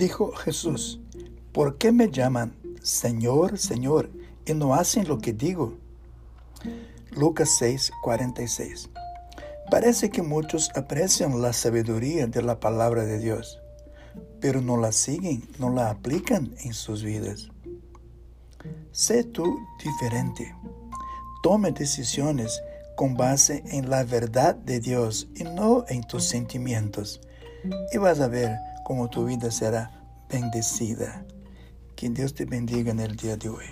Dijo Jesús, ¿por qué me llaman Señor, Señor y no hacen lo que digo? Lucas 6, 46. Parece que muchos aprecian la sabiduría de la palabra de Dios, pero no la siguen, no la aplican en sus vidas. Sé tú diferente. Tome decisiones con base en la verdad de Dios y no en tus sentimientos. Y vas a ver cómo tu vida será bendecida. Que Dios te bendiga en el día de hoy.